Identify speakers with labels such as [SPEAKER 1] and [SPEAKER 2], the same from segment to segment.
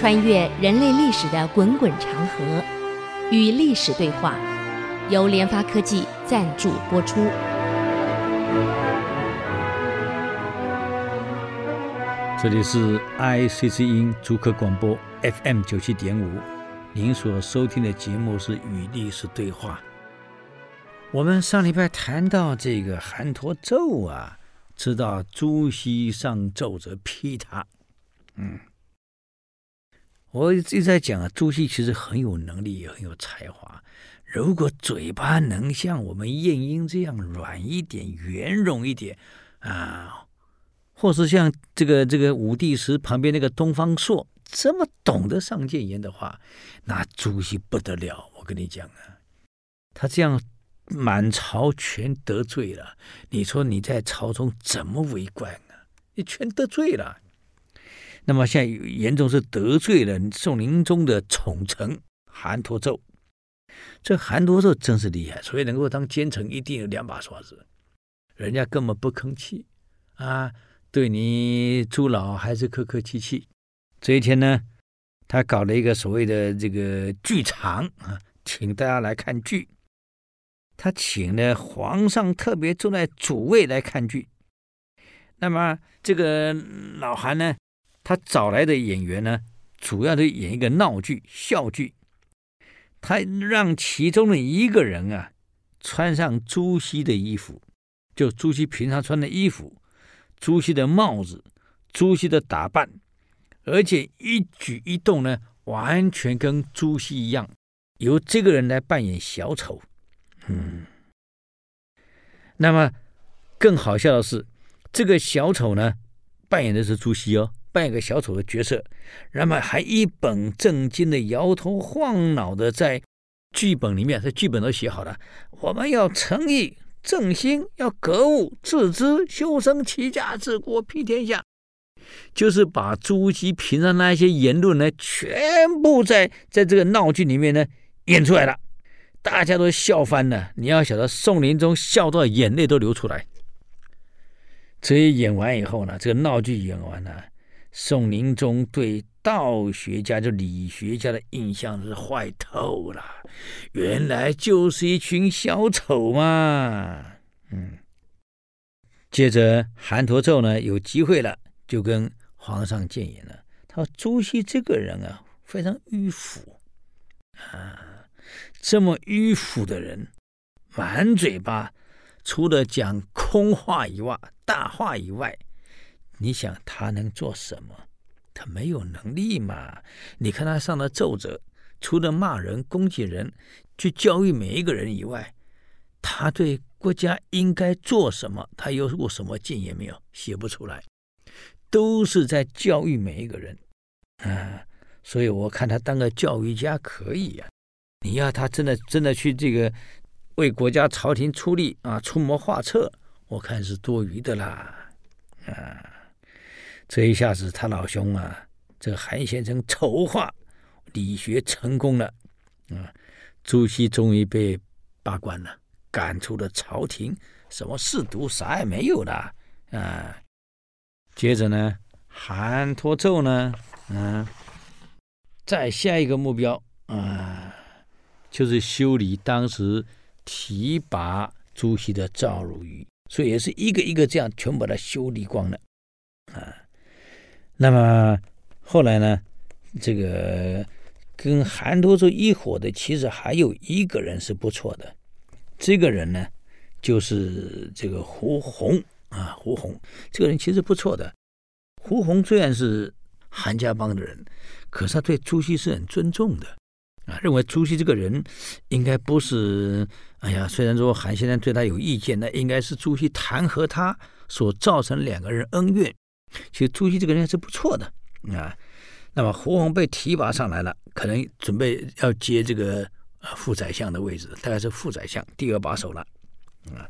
[SPEAKER 1] 穿越人类历史的滚滚长河，与历史对话，由联发科技赞助播出。
[SPEAKER 2] 这里是 ICC 音主客广播 FM 九七点五，您所收听的节目是《与历史对话》。我们上礼拜谈到这个韩侂胄啊，知道朱熹上奏折批他，嗯，我一直在讲啊，朱熹其实很有能力，也很有才华。如果嘴巴能像我们晏婴这样软一点、圆融一点啊，或是像这个这个武帝时旁边那个东方朔这么懂得上谏言的话，那朱熹不得了。我跟你讲啊，他这样。满朝全得罪了，你说你在朝中怎么为官啊？你全得罪了。那么现在严重是得罪了宋宁宗的宠臣韩侂胄。这韩侂胄真是厉害，所以能够当奸臣一定有两把刷子，人家根本不吭气啊，对你朱老还是客客气气。这一天呢，他搞了一个所谓的这个剧场啊，请大家来看剧。他请了皇上特别坐在主位来看剧，那么这个老韩呢，他找来的演员呢，主要的演一个闹剧、笑剧。他让其中的一个人啊，穿上朱熹的衣服，就朱熹平常穿的衣服，朱熹的帽子，朱熹的打扮，而且一举一动呢，完全跟朱熹一样。由这个人来扮演小丑。嗯，那么更好笑的是，这个小丑呢，扮演的是朱熹哦，扮演个小丑的角色，那么还一本正经的摇头晃脑的在剧本里面，这剧本都写好了，我们要诚意正心，要格物致知，修身齐家治国平天下，就是把朱熹平常那些言论呢，全部在在这个闹剧里面呢演出来了。大家都笑翻了。你要晓得，宋林宗笑到眼泪都流出来。这一演完以后呢，这个闹剧演完了，宋宁宗对道学家、就理学家的印象是坏透了。原来就是一群小丑嘛。嗯。接着韩侂胄呢有机会了，就跟皇上谏言了。他说：“朱熹这个人啊，非常迂腐啊。”这么迂腐的人，满嘴巴除了讲空话以外，大话以外，你想他能做什么？他没有能力嘛。你看他上的奏折，除了骂人、攻击人，去教育每一个人以外，他对国家应该做什么，他有过什么建议没有？写不出来，都是在教育每一个人啊。所以我看他当个教育家可以呀、你要他真的真的去这个为国家朝廷出力啊，出谋划策，我看是多余的啦，啊，这一下子他老兄啊，这韩先生筹划理学成功了，啊，朱熹终于被罢官了，赶出了朝廷，什么仕途啥也没有了，啊，接着呢，韩侂胄呢，嗯，再下一个目标啊。就是修理当时提拔朱熹的赵汝愚，所以也是一个一个这样全把它修理光了。那么后来呢，这个跟韩侂胄一伙的，其实还有一个人是不错的，这个人呢就是这个胡红啊。胡红这个人其实不错的。胡红虽然是韩家帮的人，可是他对朱熹是很尊重的。啊，认为朱熹这个人应该不是，哎呀，虽然说韩先生对他有意见，那应该是朱熹弹劾他所造成两个人恩怨。其实朱熹这个人还是不错的啊。那么胡鸿被提拔上来了，可能准备要接这个副宰相的位置，大概是副宰相第二把手了啊。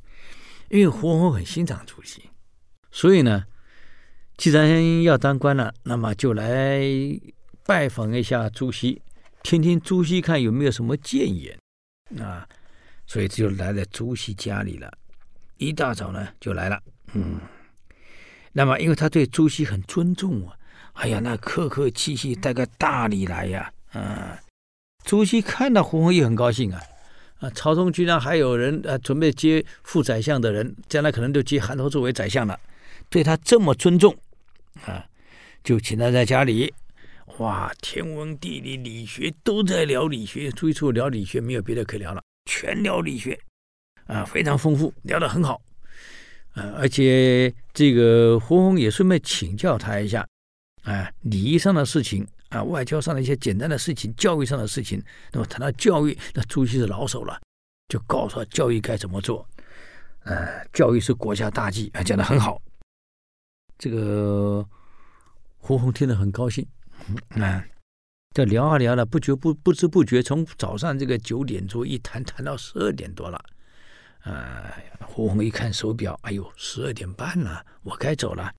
[SPEAKER 2] 因为胡鸿很欣赏朱熹，所以呢，既然要当官了，那么就来拜访一下朱熹。听听朱熹看有没有什么谏言啊，所以就来了朱熹家里了。一大早呢就来了，嗯，那么因为他对朱熹很尊重啊，哎呀，那客客气气带个大礼来呀，啊！朱熹看到胡鸿也很高兴啊，啊，朝中居然还有人啊准备接副宰相的人，将来可能就接韩侂作为宰相了，对他这么尊重，啊，就请他在家里，哇，天文地理理学都在聊理学，朱熹除了聊理学没有别的可聊了，全聊理学，啊，非常丰富，聊得很好，呃，而且这个胡红也顺便请教他一下，啊，礼仪上的事情。啊，外交上的一些简单的事情，教育上的事情，那么谈到教育，那朱熹是老手了，就告诉他教育该怎么做。呃，教育是国家大计，啊，讲的很好。这个胡红听了很高兴，啊，这聊啊聊了，不觉不不知不觉，从早上这个九点多一谈谈到十二点多了。啊，胡红一看手表，哎呦，十二点半了，我该走了。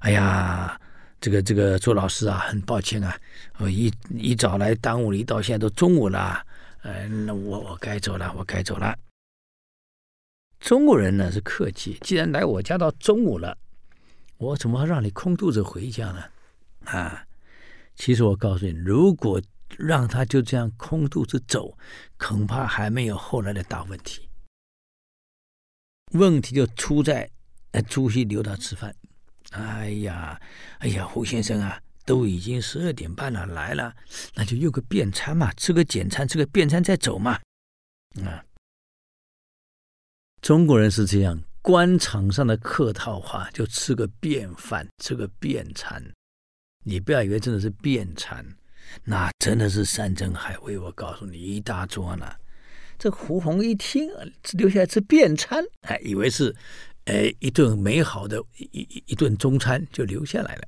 [SPEAKER 2] 哎呀。这个这个朱老师啊，很抱歉啊，我一一早来耽误了，一到现在都中午了，呃，那我我该走了，我该走了。中国人呢是客气，既然来我家到中午了，我怎么让你空肚子回家呢？啊，其实我告诉你，如果让他就这样空肚子走，恐怕还没有后来的大问题。问题就出在，呃，朱熹留他吃饭。哎呀，哎呀，胡先生啊，都已经十二点半了，来了，那就用个便餐嘛，吃个简餐，吃个便餐再走嘛。啊，中国人是这样，官场上的客套话，就吃个便饭，吃个便餐。你不要以为真的是便餐，那真的是山珍海味。我告诉你，一大桌呢。这胡红一听，留下来吃便餐，还以为是。哎，一顿美好的一一一顿中餐就留下来了。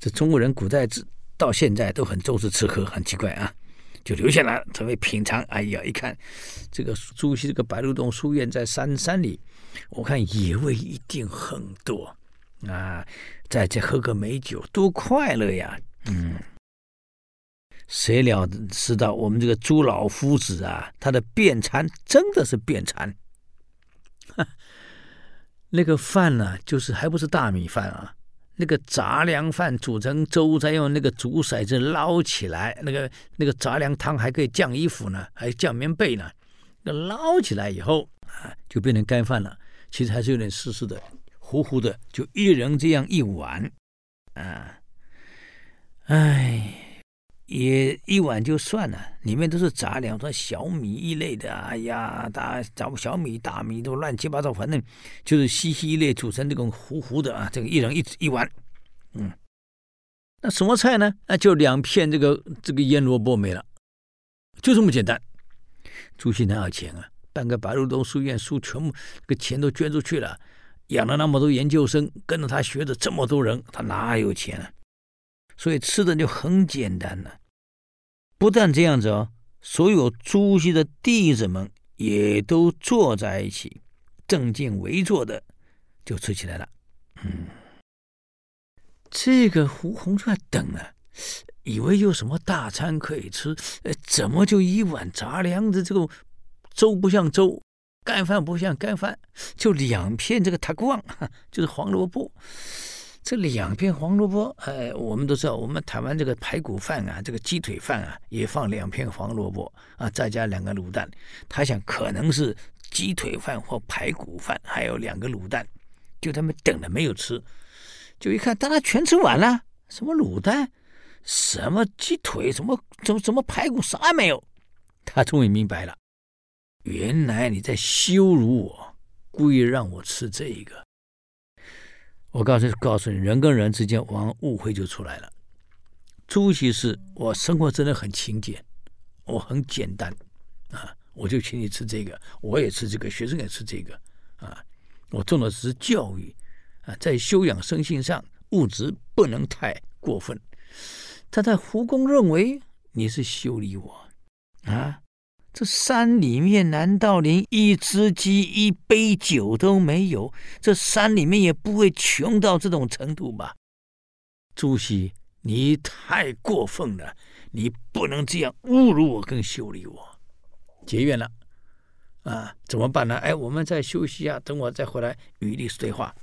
[SPEAKER 2] 这中国人古代至到现在都很重视吃喝，很奇怪啊，就留下来准备品尝。哎呀，一看这个朱熹这个白鹿洞书院在山山里，我看野味一定很多啊，在这喝个美酒，多快乐呀！嗯，谁料知道我们这个朱老夫子啊，他的便餐真的是便餐。那个饭呢、就是还不是大米饭啊，那个杂粮饭煮成粥，再用那个竹筛子捞起来，那个那个杂粮汤还可以降衣服呢，还降棉被呢。那捞起来以后啊，就变成干饭了。其实还是有点湿湿的、糊糊的，就一人这样一碗啊，哎。也一碗就算了，里面都是杂粮，说小米一类的，哎呀，大小小米、大米都乱七八糟，反正就是稀稀一类组成这种糊糊的啊。这个一人一一碗，嗯，那什么菜呢？那就两片这个这个腌萝卜没了，就这么简单。朱熹哪有钱啊？办个白鹿洞书院，书全部这个钱都捐出去了，养了那么多研究生，跟着他学的这么多人，他哪有钱啊？所以吃的就很简单了，不但这样子哦，所有朱熹的弟子们也都坐在一起，正襟危坐的就吃起来了。嗯，这个胡红在等啊，以为有什么大餐可以吃，呃，怎么就一碗杂粮的这个粥不像粥，干饭不像干饭，就两片这个塔光，就是黄萝卜。这两片黄萝卜，哎，我们都知道，我们台湾这个排骨饭啊，这个鸡腿饭啊，也放两片黄萝卜啊，再加两个卤蛋。他想可能是鸡腿饭或排骨饭，还有两个卤蛋，就他们等了没有吃，就一看，大家全吃完了，什么卤蛋，什么鸡腿，什么怎么怎么排骨，啥也没有。他终于明白了，原来你在羞辱我，故意让我吃这一个。我告诉告诉你，人跟人之间往误会就出来了。朱熹是我生活真的很勤俭，我很简单啊，我就请你吃这个，我也吃这个，学生也吃这个啊。我重的是教育啊，在修养生性上，物质不能太过分。他在胡公认为你是修理我啊。这山里面难道连一只鸡、一杯酒都没有？这山里面也不会穷到这种程度吧？朱熹，你太过分了！你不能这样侮辱我跟修理我。结怨了啊？怎么办呢？哎，我们再休息一下，等我再回来与历史对话。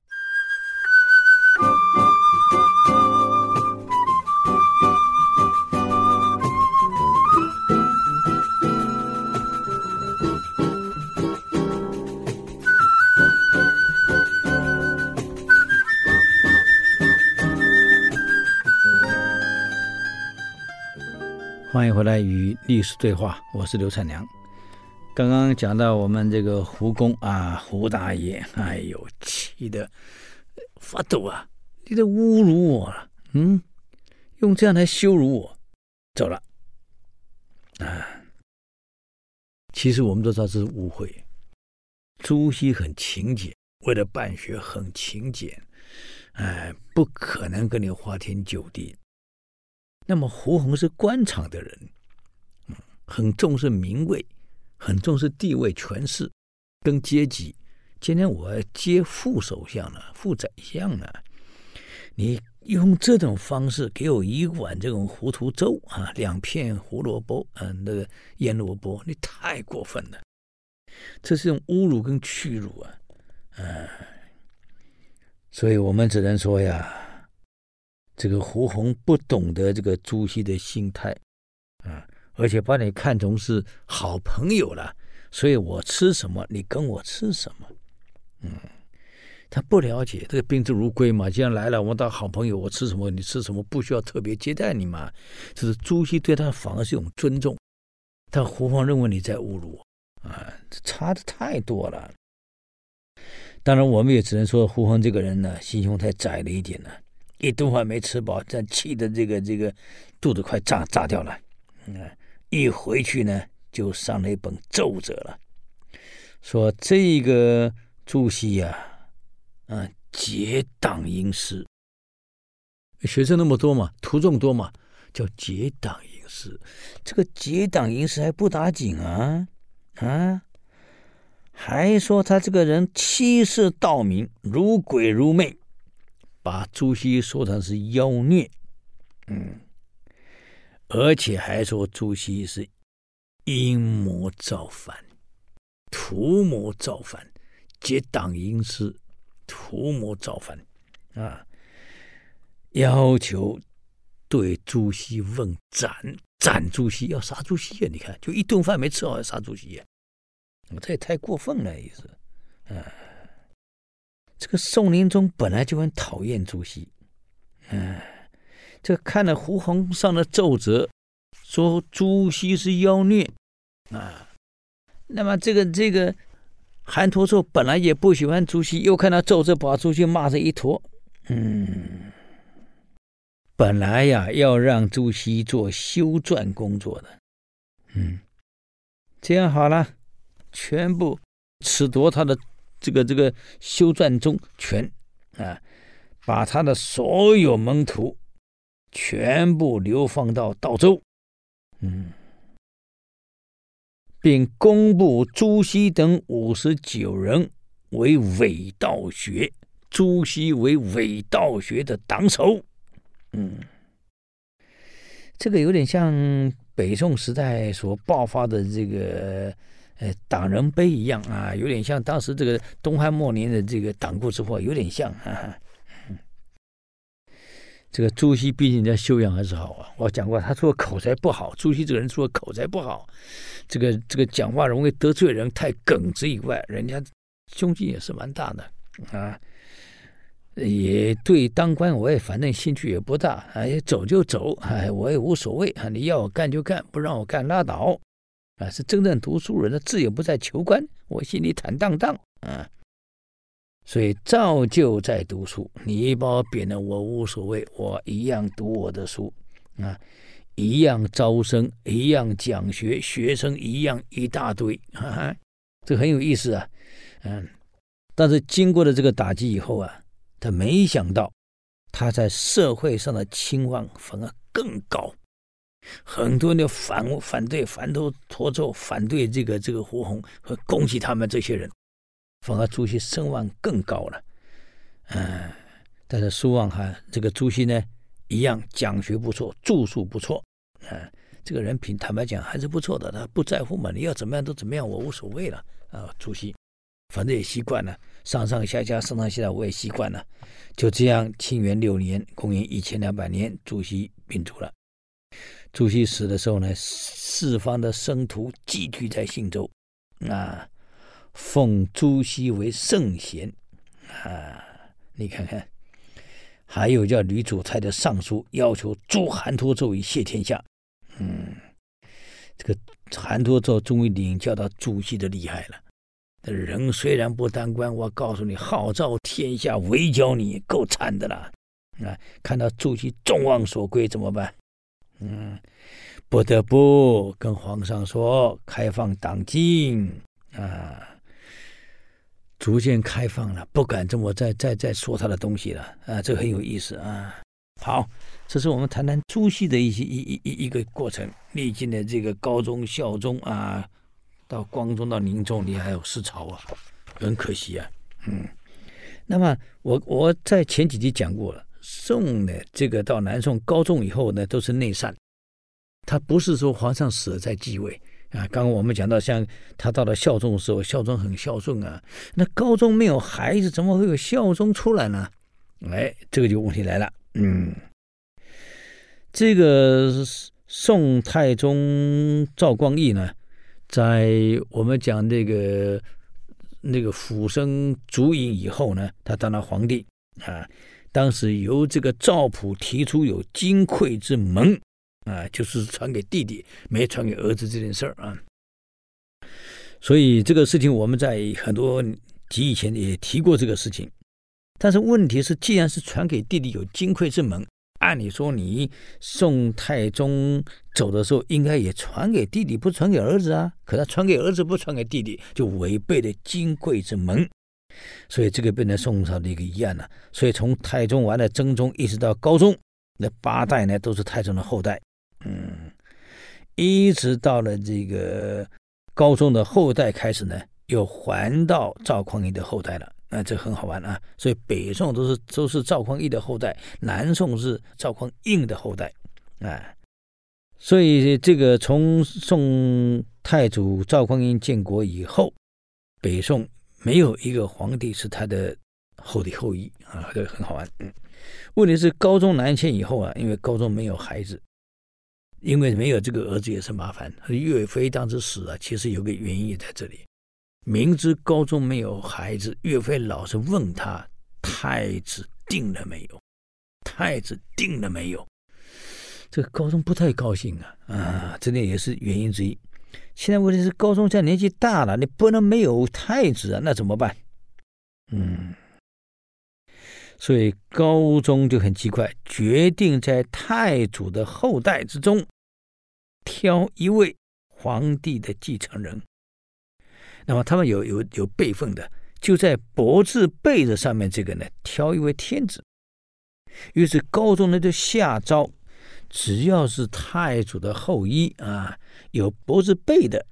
[SPEAKER 2] 欢迎回来与历史对话，我是刘灿良。刚刚讲到我们这个胡公啊，胡大爷，哎呦，气得发抖啊！你在侮辱我了，嗯，用这样来羞辱我，走了。啊，其实我们都知道这是误会。朱熹很勤俭，为了办学很勤俭，哎，不可能跟你花天酒地。那么胡红是官场的人，很重视名位，很重视地位、权势跟阶级。今天我接副首相了，副宰相了，你用这种方式给我一碗这种糊涂粥啊，两片胡萝卜，嗯、啊，那个腌萝卜，你太过分了，这是一种侮辱跟屈辱啊，嗯、啊，所以我们只能说呀。这个胡鸿不懂得这个朱熹的心态，啊，而且把你看成是好朋友了，所以我吃什么，你跟我吃什么，嗯，他不了解这个宾至如归嘛，既然来了，我当好朋友，我吃什么你吃什么，不需要特别接待你嘛。这是朱熹对他反而是一种尊重，但胡鸿认为你在侮辱我，啊，差的太多了。当然，我们也只能说胡鸿这个人呢，心胸太窄了一点呢。一顿饭没吃饱，这气的这个这个肚子快炸炸掉了。嗯，一回去呢，就上了一本奏折了，说这个朱熹呀，啊，结党营私，学生那么多嘛，徒众多嘛，叫结党营私。这个结党营私还不打紧啊啊，还说他这个人欺世盗名，如鬼如魅。把朱熹说成是妖孽，嗯，而且还说朱熹是阴谋造反、图谋造反、结党营私、图谋造反啊！要求对朱熹问斩，斩朱熹，要杀朱熹啊！你看，就一顿饭没吃好要杀朱熹啊！这也太过分了，也是，啊。这个宋宁宗本来就很讨厌朱熹，嗯，这看了胡鸿上的奏折，说朱熹是妖孽。啊，那么这个这个韩侂胄本来也不喜欢朱熹，又看到奏折把朱熹骂成一坨，嗯，本来呀要让朱熹做修撰工作的，嗯，这样好了，全部褫夺他的。这个这个修撰中权啊，把他的所有门徒全部流放到道州，嗯，并公布朱熹等五十九人为伪道学，朱熹为伪道学的党首，嗯，这个有点像北宋时代所爆发的这个。呃，党人碑一样啊，有点像当时这个东汉末年的这个党锢之祸，有点像啊。这个朱熹毕竟人家修养还是好啊，我讲过，他除了口才不好，朱熹这个人除了口才不好，这个这个讲话容易得罪人，太耿直以外，人家胸襟也是蛮大的啊。也对当官，我也反正兴趣也不大，哎，走就走，哎，我也无所谓啊，你要我干就干，不让我干拉倒。啊，是真正读书人的志也不在求官，我心里坦荡荡啊，所以照旧在读书。你把我贬了，我无所谓，我一样读我的书啊，一样招生，一样讲学，学生一样一大堆，哈哈，这很有意思啊。嗯，但是经过了这个打击以后啊，他没想到他在社会上的期望反而更高。很多人反反对反对沱州，反对这个这个胡鸿和攻击他们这些人，反而朱熹声望更高了。嗯，但是苏望还这个朱熹呢，一样讲学不错，著述不错。嗯，这个人品坦白讲还是不错的，他不在乎嘛，你要怎么样都怎么样，我无所谓了啊。朱熹反正也习惯了，上上下下上上下下我也习惯了。就这样，清元六年，公元一千两百年，朱熹病卒了。朱熹死的时候呢，四方的僧徒集聚在信州，啊，奉朱熹为圣贤，啊，你看看，还有叫吕祖琛的上书，要求诛韩侂胄以谢天下，嗯。这个韩托胄终于领教到朱熹的厉害了。人虽然不当官，我告诉你，号召天下围剿你，够惨的了。啊，看到朱熹众望所归怎么办？嗯，不得不跟皇上说开放党禁啊，逐渐开放了，不敢这么再再再说他的东西了啊，这很有意思啊。好，这是我们谈谈朱熹的一些一一一一个过程，历经的这个高宗、孝宗啊，到光宗到宁宗，你还有思潮啊，很可惜啊。嗯，那么我我在前几集讲过了。宋呢，这个到南宋高宗以后呢，都是内禅，他不是说皇上死了再继位啊。刚刚我们讲到，像他到了孝宗的时候，孝宗很孝顺啊。那高宗没有孩子，怎么会有孝宗出来呢？哎，这个就问题来了。嗯，这个宋太宗赵光义呢，在我们讲那个那个辅生烛影以后呢，他当了皇帝啊。当时由这个赵普提出有金匮之盟，啊，就是传给弟弟，没传给儿子这件事儿啊。所以这个事情我们在很多集以前也提过这个事情。但是问题是，既然是传给弟弟有金匮之盟，按理说你宋太宗走的时候应该也传给弟弟，不传给儿子啊。可他传给儿子，不传给弟弟，就违背了金匮之盟。所以这个变成宋朝的一个遗案了。所以从太宗完了真宗，一直到高宗，那八代呢都是太宗的后代。嗯，一直到了这个高宗的后代开始呢，又还到赵匡胤的后代了。那这很好玩啊。所以北宋都是都是赵匡胤的后代，南宋是赵匡胤的后代。啊，所以这个从宋太祖赵匡胤建国以后，北宋。没有一个皇帝是他的后的后裔啊，这个很好玩。嗯，问题是高宗南迁以后啊，因为高宗没有孩子，因为没有这个儿子也是麻烦。岳飞当时死了，其实有个原因也在这里。明知高宗没有孩子，岳飞老是问他太子定了没有？太子定了没有？这个高宗不太高兴啊啊，这点也是原因之一。现在问题是高宗现在年纪大了，你不能没有太子啊，那怎么办？嗯，所以高宗就很奇怪，决定在太祖的后代之中挑一位皇帝的继承人。那么他们有有有辈分的，就在伯字辈子上面这个呢，挑一位天子。于是高宗呢就下诏。只要是太祖的后裔啊，有脖子背的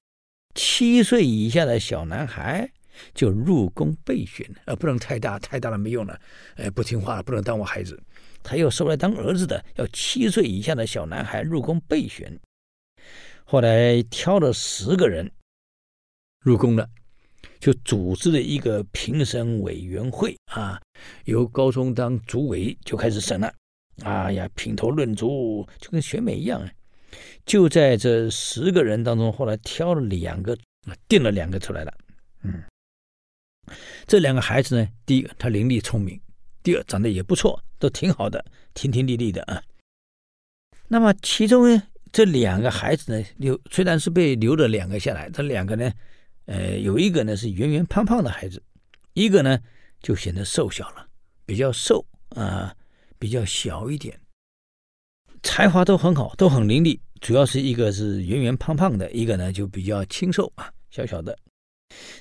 [SPEAKER 2] 七岁以下的小男孩，就入宫备选，呃，不能太大，太大了没用了，哎，不听话了，不能当我孩子。他又收来当儿子的，要七岁以下的小男孩入宫备选。后来挑了十个人入宫了，就组织了一个评审委员会啊，由高宗当主委，就开始审了。哎呀，品头论足，就跟选美一样。就在这十个人当中，后来挑了两个，定了两个出来了。嗯，这两个孩子呢，第一个他伶俐聪明，第二长得也不错，都挺好的，亭亭立立的啊。那么其中呢，这两个孩子呢，留虽然是被留了两个下来，这两个呢，呃，有一个呢是圆圆胖胖的孩子，一个呢就显得瘦小了，比较瘦啊。比较小一点，才华都很好，都很伶俐。主要是一个是圆圆胖胖的，一个呢就比较清瘦啊，小小的。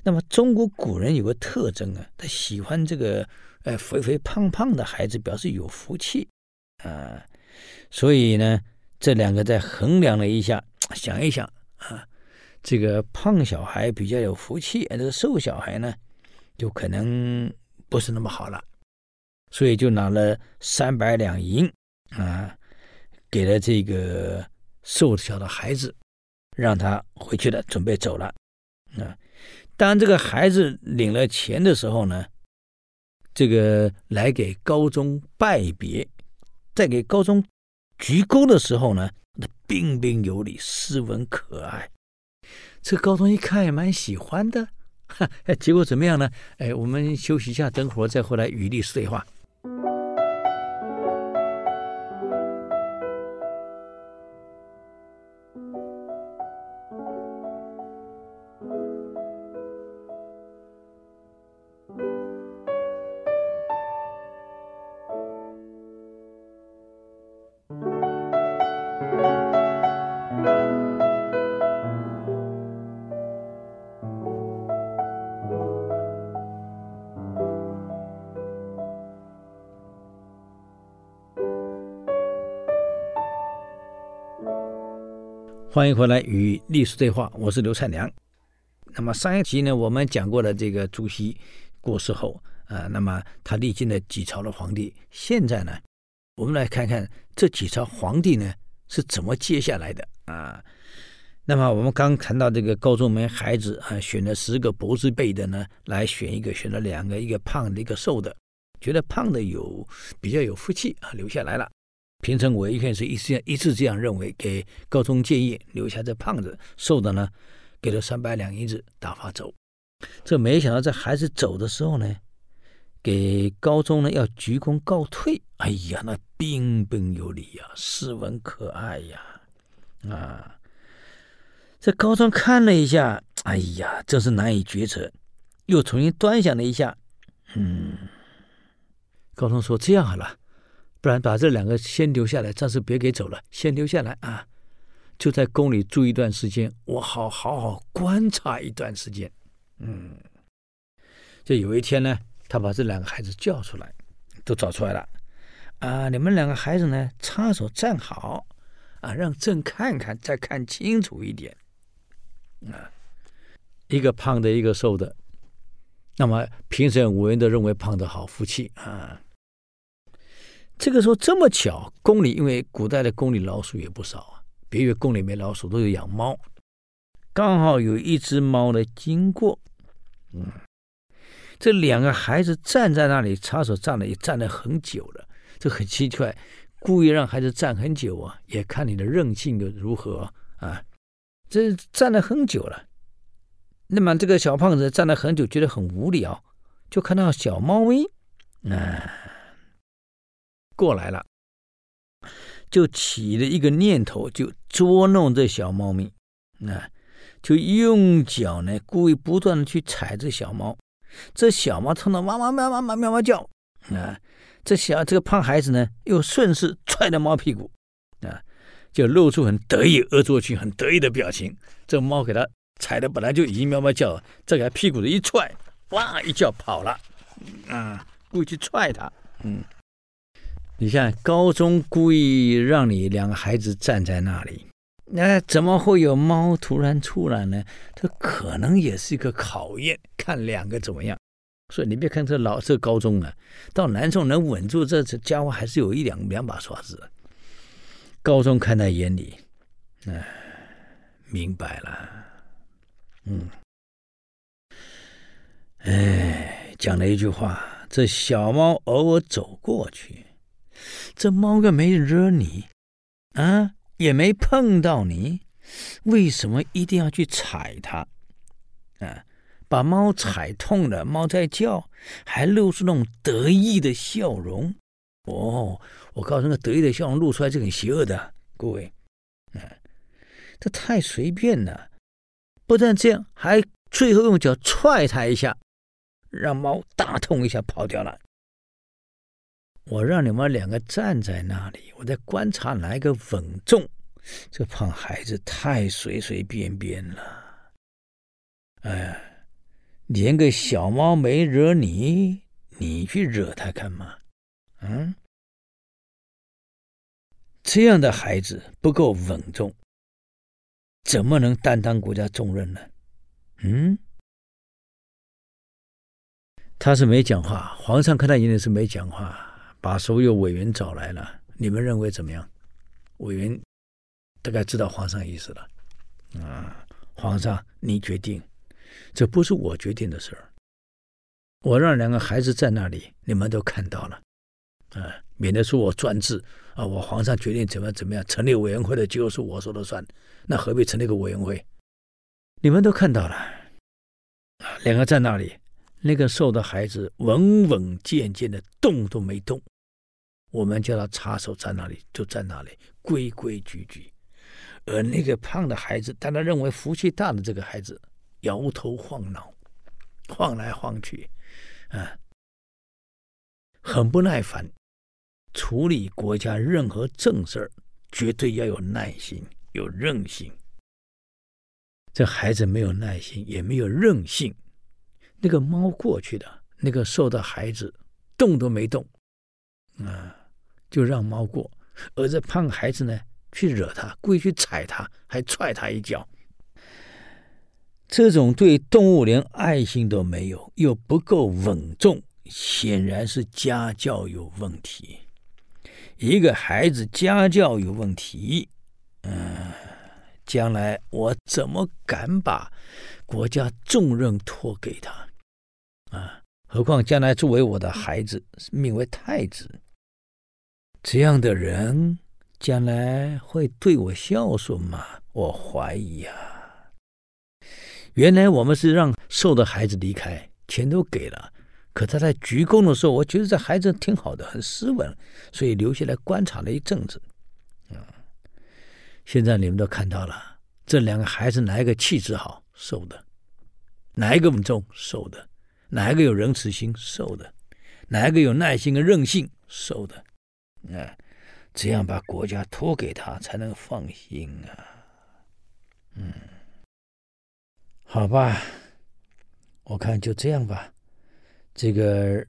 [SPEAKER 2] 那么中国古人有个特征啊，他喜欢这个呃肥肥胖胖的孩子，表示有福气啊。所以呢，这两个再衡量了一下，想一想啊，这个胖小孩比较有福气，这个瘦小孩呢，就可能不是那么好了。所以就拿了三百两银啊，给了这个瘦小的孩子，让他回去了，准备走了啊。当这个孩子领了钱的时候呢，这个来给高宗拜别，在给高宗鞠躬的时候呢，那彬彬有礼，斯文可爱。这高宗一看也蛮喜欢的，哈，结果怎么样呢？哎，我们休息一下，等会儿再回来与历史对话。欢迎回来与历史对话，我是刘灿良。那么上一集呢，我们讲过了这个朱熹过世后啊，那么他历经了几朝的皇帝。现在呢，我们来看看这几朝皇帝呢是怎么接下来的啊。那么我们刚谈到这个高宗没孩子啊，选了十个伯之辈的呢，来选一个，选了两个，一个胖的，一个瘦的，觉得胖的有比较有福气啊，留下来了。平常我一看是一致一直这样认为，给高宗建议留下这胖子，瘦的呢，给了三百两银子打发走。这没想到这孩子走的时候呢，给高宗呢要鞠躬告退。哎呀，那彬彬有礼呀，斯文可爱呀，啊！这高宗看了一下，哎呀，真是难以决择，又重新端详了一下，嗯，高宗说：“这样好了。”不然把这两个先留下来，暂时别给走了，先留下来啊！就在宫里住一段时间，我好好好观察一段时间。嗯，就有一天呢，他把这两个孩子叫出来，都找出来了啊！你们两个孩子呢，插手站好啊，让朕看看，再看清楚一点啊！一个胖的，一个瘦的，那么评审委员都认为胖的好福气啊。这个时候这么巧，宫里因为古代的宫里老鼠也不少啊，别以为宫里没老鼠，都有养猫。刚好有一只猫的经过，嗯，这两个孩子站在那里插手站了也站了很久了，这很奇怪，故意让孩子站很久啊，也看你的韧性的如何啊。这站了很久了，那么这个小胖子站了很久，觉得很无聊，就看到小猫咪，啊。过来了，就起了一个念头，就捉弄这小猫咪，啊，就用脚呢，故意不断的去踩这小猫，这小猫听到哇哇喵喵喵喵喵叫，啊，这小这个胖孩子呢，又顺势踹了猫屁股，啊，就露出很得意、恶作剧、很得意的表情。这猫给他踩的本来就已经喵喵叫，再给他屁股的一踹，哇一叫跑了，啊，故意去踹他，嗯。你看，高中故意让你两个孩子站在那里，那怎么会有猫突然出来呢？这可能也是一个考验，看两个怎么样。所以你别看这老这高中啊，到南宋能稳住这这家伙，还是有一两两把刷子。高中看在眼里，哎，明白了，嗯，哎，讲了一句话：这小猫偶尔走过去。这猫个没惹你，啊，也没碰到你，为什么一定要去踩它？啊，把猫踩痛了，猫在叫，还露出那种得意的笑容。哦，我告诉你，得意的笑容露出来是很邪恶的，各位，啊，这太随便了。不但这样，还最后用脚踹它一下，让猫大痛一下跑掉了。我让你们两个站在那里，我在观察哪个稳重。这胖孩子太随随便便了，哎，连个小猫没惹你，你去惹他干嘛？嗯，这样的孩子不够稳重，怎么能担当国家重任呢？嗯，他是没讲话，皇上看他眼里是没讲话。把所有委员找来了，你们认为怎么样？委员大概知道皇上意思了。啊，皇上你决定，这不是我决定的事儿。我让两个孩子在那里，你们都看到了，啊，免得说我专制啊，我皇上决定怎么怎么样，成立委员会的就是我说了算，那何必成立个委员会？你们都看到了，啊，两个在那里。那个瘦的孩子稳稳健健的动都没动，我们叫他插手在那里就在那里规规矩矩，而那个胖的孩子，但他认为福气大的这个孩子摇头晃脑，晃来晃去，啊，很不耐烦。处理国家任何正事儿，绝对要有耐心，有韧性。这孩子没有耐心，也没有韧性。那个猫过去的那个瘦的孩子动都没动，啊，就让猫过。而这胖孩子呢，去惹他，故意去踩他，还踹他一脚。这种对动物连爱心都没有，又不够稳重，显然是家教有问题。一个孩子家教有问题，嗯，将来我怎么敢把国家重任托给他？啊，何况将来作为我的孩子，命为太子，这样的人将来会对我孝顺吗？我怀疑啊。原来我们是让瘦的孩子离开，钱都给了，可他在鞠躬的时候，我觉得这孩子挺好的，很斯文，所以留下来观察了一阵子。嗯，现在你们都看到了，这两个孩子哪一个气质好？瘦的，哪一个稳重？瘦的。哪一个有仁慈心？瘦的，哪一个有耐心和韧性？瘦的，啊，这样把国家托给他才能放心啊。嗯，好吧，我看就这样吧。这个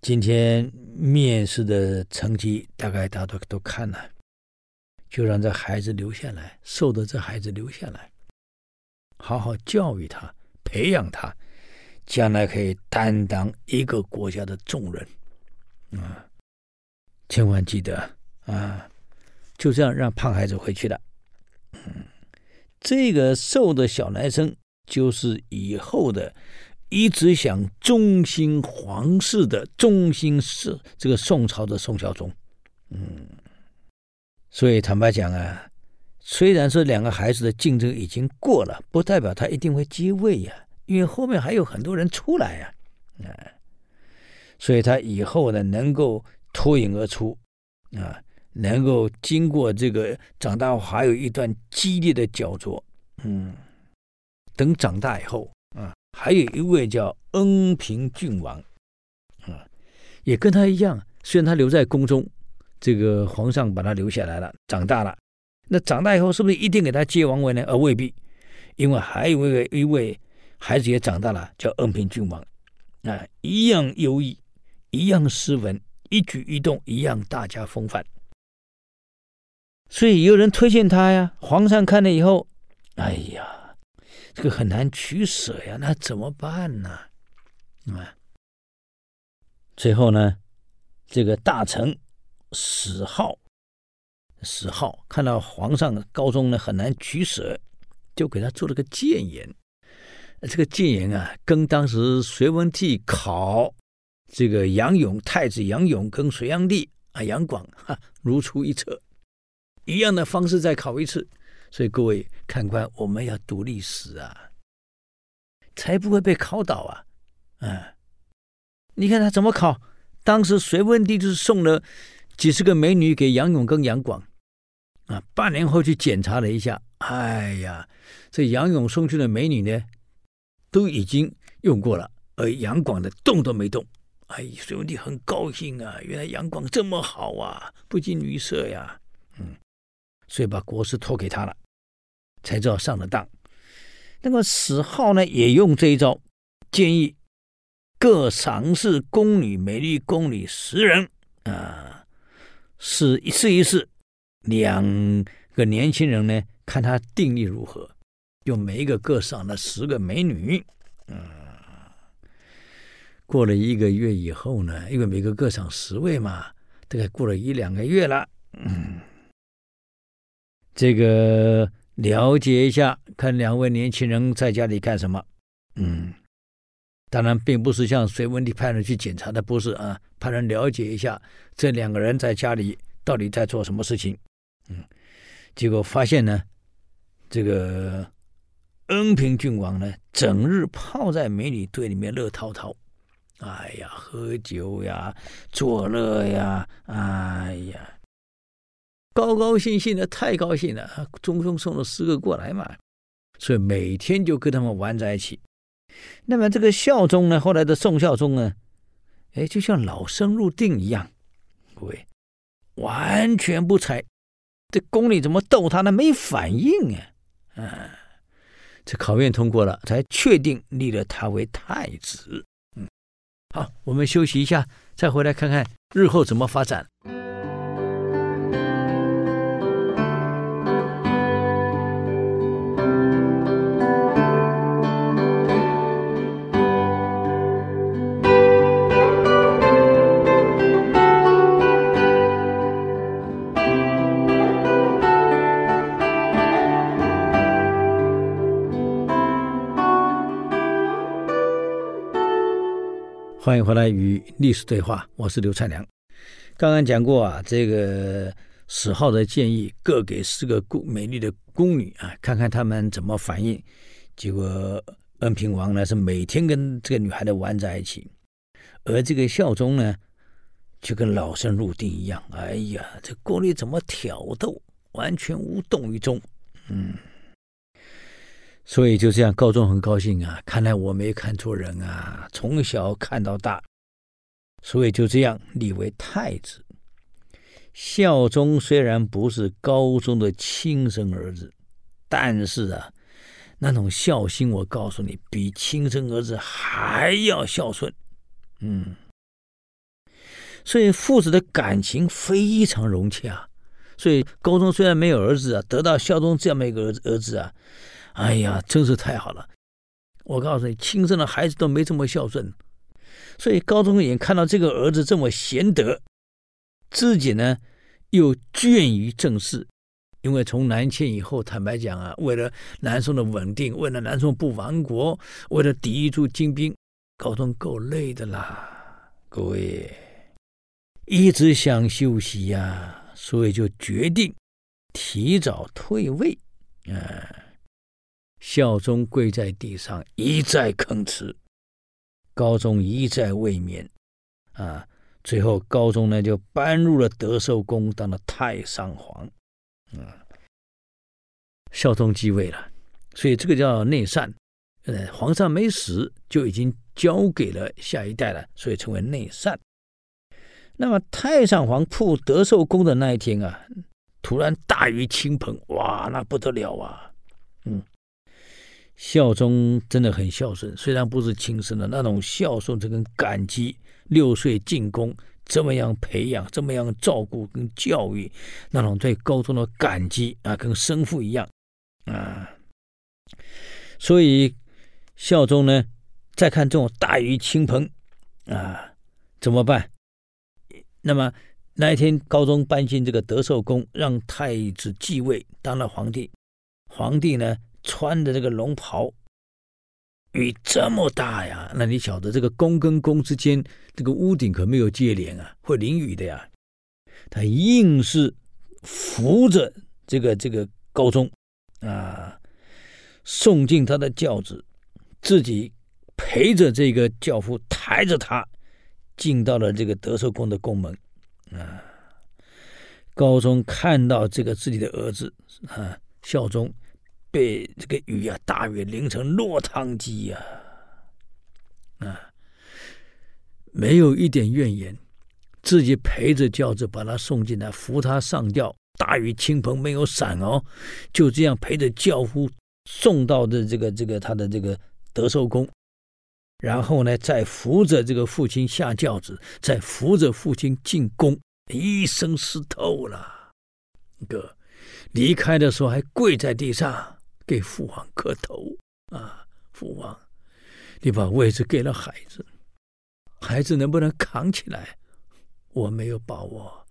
[SPEAKER 2] 今天面试的成绩大概大家都都看了，就让这孩子留下来，受的这孩子留下来，好好教育他，培养他。将来可以担当一个国家的重任，啊，千万记得啊！就这样让胖孩子回去了。嗯，这个瘦的小男生就是以后的一直想忠心皇室的忠心是这个宋朝的宋孝宗。嗯，所以坦白讲啊，虽然说两个孩子的竞争已经过了，不代表他一定会接位呀。因为后面还有很多人出来呀，啊，所以他以后呢能够脱颖而出，啊，能够经过这个长大后还有一段激烈的角逐，嗯，等长大以后啊，还有一位叫恩平郡王，啊，也跟他一样，虽然他留在宫中，这个皇上把他留下来了，长大了，那长大以后是不是一定给他接王位呢？而未必，因为还有一位一位。孩子也长大了，叫恩平郡王，啊，一样优异，一样斯文，一举一动一样大家风范。所以有人推荐他呀，皇上看了以后，哎呀，这个很难取舍呀，那怎么办呢？啊，最后呢，这个大臣史浩，史浩看到皇上高中呢很难取舍，就给他做了个谏言。这个谏言啊，跟当时隋文帝考这个杨勇太子杨勇跟隋炀帝啊杨广哈如出一辙，一样的方式再考一次。所以各位看官，我们要读历史啊，才不会被考倒啊！啊，你看他怎么考？当时隋文帝就是送了几十个美女给杨勇跟杨广啊，半年后去检查了一下，哎呀，这杨勇送去的美女呢？都已经用过了，而杨广的动都没动。哎，隋文帝很高兴啊，原来杨广这么好啊，不近女色呀，嗯，所以把国事托给他了，才知道上了当。那么史浩呢，也用这一招，建议各赏识宫女、美丽宫女十人啊，试一试一试，两个年轻人呢，看他定力如何。就每一个各赏了十个美女，嗯，过了一个月以后呢，因为每个各赏十位嘛，大概过了一两个月了，嗯，这个了解一下，看两位年轻人在家里干什么，嗯，当然并不是像隋文帝派人去检查的，不是啊，派人了解一下这两个人在家里到底在做什么事情，嗯，结果发现呢，这个。恩平郡王呢，整日泡在美女堆里面乐滔滔，哎呀，喝酒呀，作乐呀，哎呀，高高兴兴的，太高兴了。中宗送了十个过来嘛，所以每天就跟他们玩在一起。那么这个孝宗呢，后来的宋孝宗呢，哎，就像老生入定一样，各位完全不睬。这宫里怎么逗他呢？没反应啊，啊。这考验通过了，才确定立了他为太子。好，我们休息一下，再回来看看日后怎么发展。欢迎回来与历史对话，我是刘灿良。刚刚讲过啊，这个史浩的建议，各给四个宫美丽的宫女啊，看看他们怎么反应。结果恩平王呢是每天跟这个女孩子玩在一起，而这个孝宗呢就跟老僧入定一样。哎呀，这宫女怎么挑逗，完全无动于衷。嗯，所以就这样，高宗很高兴啊，看来我没看错人啊，从小看到大，所以就这样立为太子。孝宗虽然不是高宗的亲生儿子，但是啊。那种孝心，我告诉你，比亲生儿子还要孝顺，嗯，所以父子的感情非常融洽。所以高宗虽然没有儿子啊，得到孝宗这么一个儿子儿子啊，哎呀，真是太好了。我告诉你，亲生的孩子都没这么孝顺，所以高宗也看到这个儿子这么贤德，自己呢又倦于政事。因为从南迁以后，坦白讲啊，为了南宋的稳定，为了南宋不亡国，为了抵御住金兵，高宗够累的啦。各位一直想休息呀、所以就决定提早退位。啊，孝宗跪在地上一再吭辞，高宗一再慰勉。啊，最后高宗呢就搬入了德寿宫，当了太上皇。嗯，孝宗继位了，所以这个叫内禅。呃，皇上没死，就已经交给了下一代了，所以称为内禅。那么太上皇铺德寿宫的那一天啊，突然大雨倾盆，哇，那不得了啊！嗯，孝宗真的很孝顺，虽然不是亲生的，那种孝顺这跟感激。六岁进宫。这么样培养，这么样照顾跟教育，那种对高宗的感激啊，跟生父一样啊。所以孝宗呢，再看这种大雨倾盆啊，怎么办？那么那一天，高宗搬进这个德寿宫，让太子继位，当了皇帝。皇帝呢，穿着这个龙袍。雨这么大呀，那你晓得这个宫跟宫之间这个屋顶可没有接连啊，会淋雨的呀。他硬是扶着这个这个高宗啊，送进他的轿子，自己陪着这个轿夫抬着他进到了这个德寿宫的宫门啊。高宗看到这个自己的儿子啊，孝宗。被这个雨啊，大雨淋成落汤鸡呀，啊，没有一点怨言，自己陪着轿子把他送进来，扶他上轿。大雨倾盆，没有伞哦，就这样陪着轿夫送到的这个这个他的这个德寿宫，然后呢，再扶着这个父亲下轿子，再扶着父亲进宫，一身湿透了。哥离开的时候还跪在地上。给父王磕头啊！父王，你把位置给了孩子，孩子能不能扛起来？我没有把握。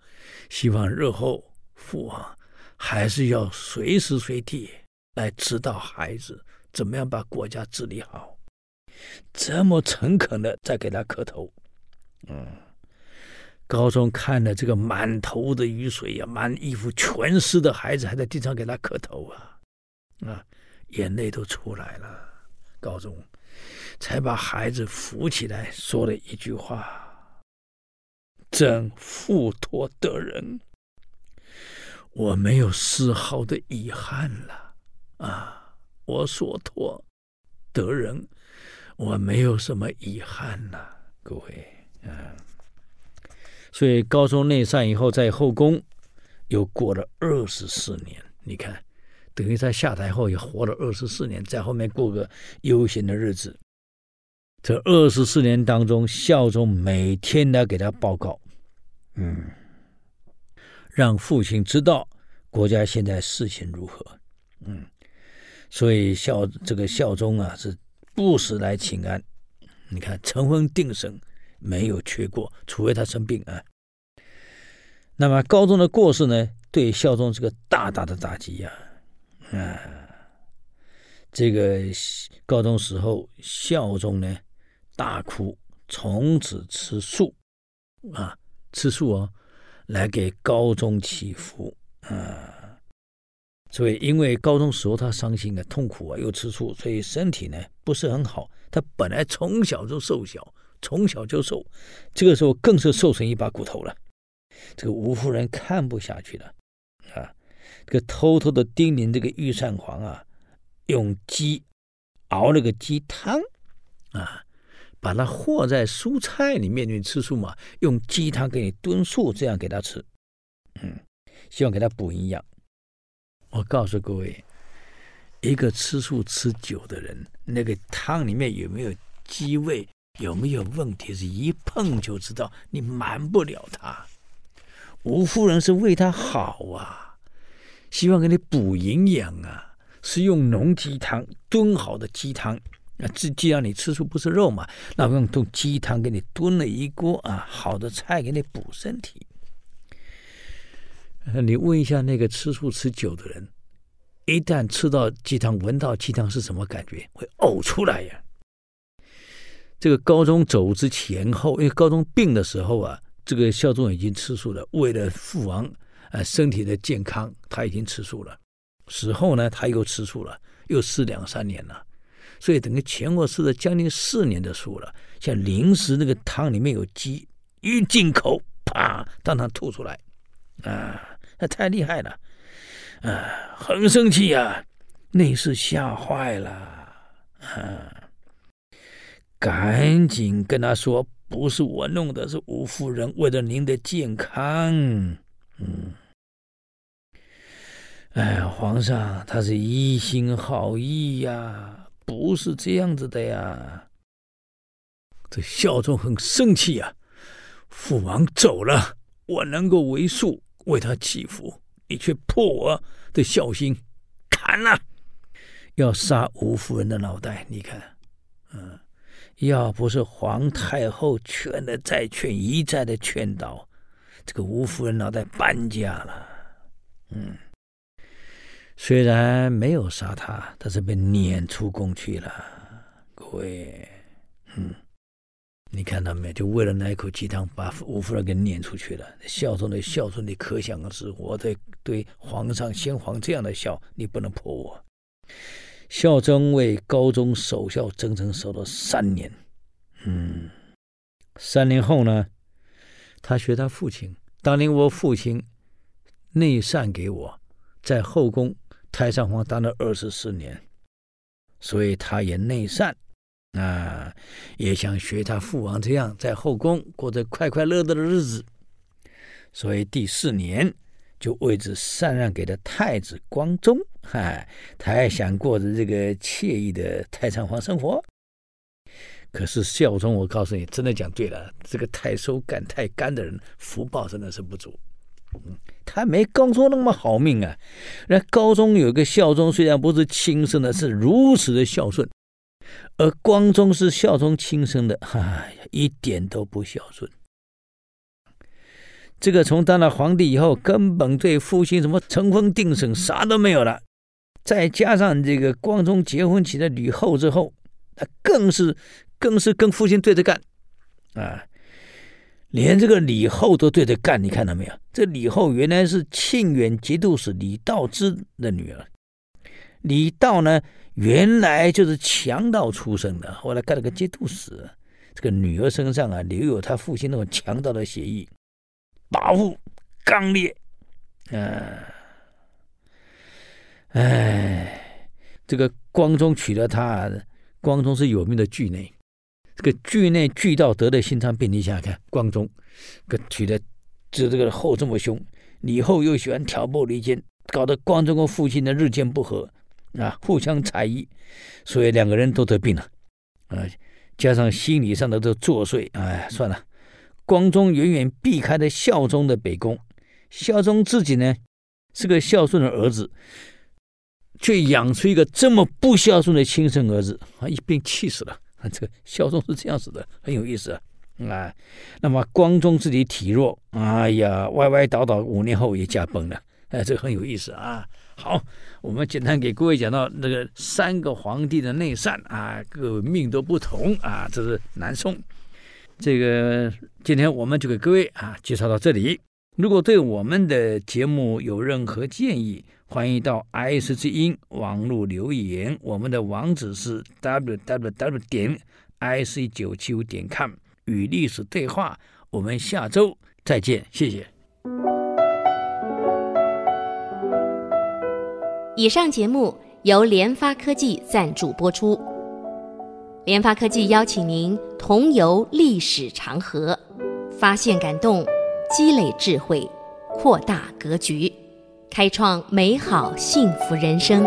[SPEAKER 2] 希望日后父王还是要随时随地来指导孩子怎么样把国家治理好。这么诚恳的在给他磕头。嗯，高宗看了这个满头的雨水呀、满衣服全湿的孩子，还在地上给他磕头啊。啊，眼泪都出来了，高宗才把孩子扶起来，说了一句话：“朕付托德人，我没有丝毫的遗憾了。啊，我所托德人，我没有什么遗憾了。各位，啊，所以高宗内禅以后，在后宫又过了二十四年，你看。”等于他下台后也活了二十四年，在后面过个悠闲的日子。这二十四年当中，孝宗每天来给他报告，嗯，让父亲知道国家现在事情如何，嗯，所以孝这个孝宗啊是不时来请安。你看晨昏定省没有缺过，除非他生病啊。那么高宗的过世呢，对孝宗是个大大的打击呀、啊。啊，这个高中时候，孝宗呢大哭，从此吃素啊，吃素哦，来给高宗祈福啊。所以因为高中时候他伤心啊，痛苦啊，又吃素，所以身体呢不是很好。他本来从小就瘦小，从小就瘦，这个时候更是瘦成一把骨头了。这个吴夫人看不下去了，这个偷偷的叮咛这个御膳房啊，用鸡熬了个鸡汤啊，把它和在蔬菜里面，你吃素嘛，用鸡汤给你炖素，这样给他吃，嗯，希望给他补营养。我告诉各位，一个吃素吃久的人，那个汤里面有没有鸡味，有没有问题，是一碰就知道，你瞒不了他。吴夫人是为他好啊，希望给你补营养啊，是用浓鸡汤炖好的鸡汤。啊既既然你吃素不是肉嘛，那我用炖鸡汤给你炖了一锅啊，好的菜给你补身体。你问一下那个吃素吃久的人，一旦吃到鸡汤，闻到鸡汤是什么感觉？会呕出来呀。这个高宗走之前后，因为高宗病的时候啊。这个孝宗已经吃素了，为了父王啊身体的健康，他已经吃素了。死后呢，他又吃素了，又吃两三年了，所以等于前后吃了将近四年的素了。像零食那个汤里面有鸡，一进口，啪，当场吐出来，啊，那太厉害了，啊，很生气呀，啊，内侍吓坏了，啊，赶紧跟他说。不是我弄的，是吴夫人为了您的健康。嗯，哎，皇上他是一心好意呀，不是这样子的呀。这孝宗很生气呀，父王走了，我能够为素为他祈福，你却破我的孝心，砍了，要杀吴夫人的脑袋。你看，嗯。要不是皇太后劝了再劝，一再的劝导，这个吴夫人脑袋搬家了。嗯，虽然没有杀他，但是被撵出宫去了。各位，嗯，你看到没？就为了那一口鸡汤，把吴夫人给撵出去了。孝宗的孝顺，的可想而知。我在对皇上、先皇这样的孝，你不能破我。孝宗为高宗守孝，整整守了三年。嗯，三年后呢，他学他父亲。当年我父亲内禅给我，在后宫太上皇当了二十四年，所以他也内禅啊，也想学他父王这样，在后宫过着快快乐乐的日子。所以第四年。就位置禅让给了太子光宗，嗨，他也想过着这个惬意的太上皇生活。可是孝宗，我告诉你，真的讲对了，这个太守干太干的人，福报真的是不足。他没高宗那么好命啊。那高宗有个孝宗，虽然不是亲生的，是如此的孝顺，而光宗是孝宗亲生的，哎呀，一点都不孝顺。这个从当了皇帝以后，根本对父亲什么承封定省啥都没有了，再加上这个光宗结婚娶了吕后之后，他更是更是跟父亲对着干，啊，连这个李后都对着干，你看到没有？这李后原来是庆远节度使李道之的女儿，李道呢原来就是强盗出身的，后来干了个节度使，这个女儿身上啊留有他父亲那种强盗的血液。跋扈、刚烈，嗯，哎，这个光宗娶了她，光宗是有名的巨内，这个巨内巨到得的心脏病，你想想看，光宗，个娶的这这个后这么凶，李后又喜欢挑拨离间，搞得光宗跟父亲呢日渐不和，啊，互相猜疑，所以两个人都得病了，啊，加上心理上的这作祟，哎，算了。光宗远远避开了孝宗的北宫，孝宗自己呢是个孝顺的儿子，却养出一个这么不孝顺的亲生儿子，啊，一病气死了。这个孝宗是这样子的，很有意思啊。啊，那么光宗自己体弱，哎呀，歪歪倒倒，五年后也驾崩了。哎，这个很有意思啊。好，我们简单给各位讲到那个三个皇帝的内善啊，各位命都不同啊，这是南宋。这个今天我们就给各位啊介绍到这里。如果对我们的节目有任何建议，欢迎到 IC 之音网络留言。我们的网址是 www 点 ic 九七五点 com 与历史对话。我们下周再见，谢谢。
[SPEAKER 1] 以上节目由联发科技赞助播出。联发科技邀请您同游历史长河，发现感动。积累智慧，扩大格局，开创美好幸福人生。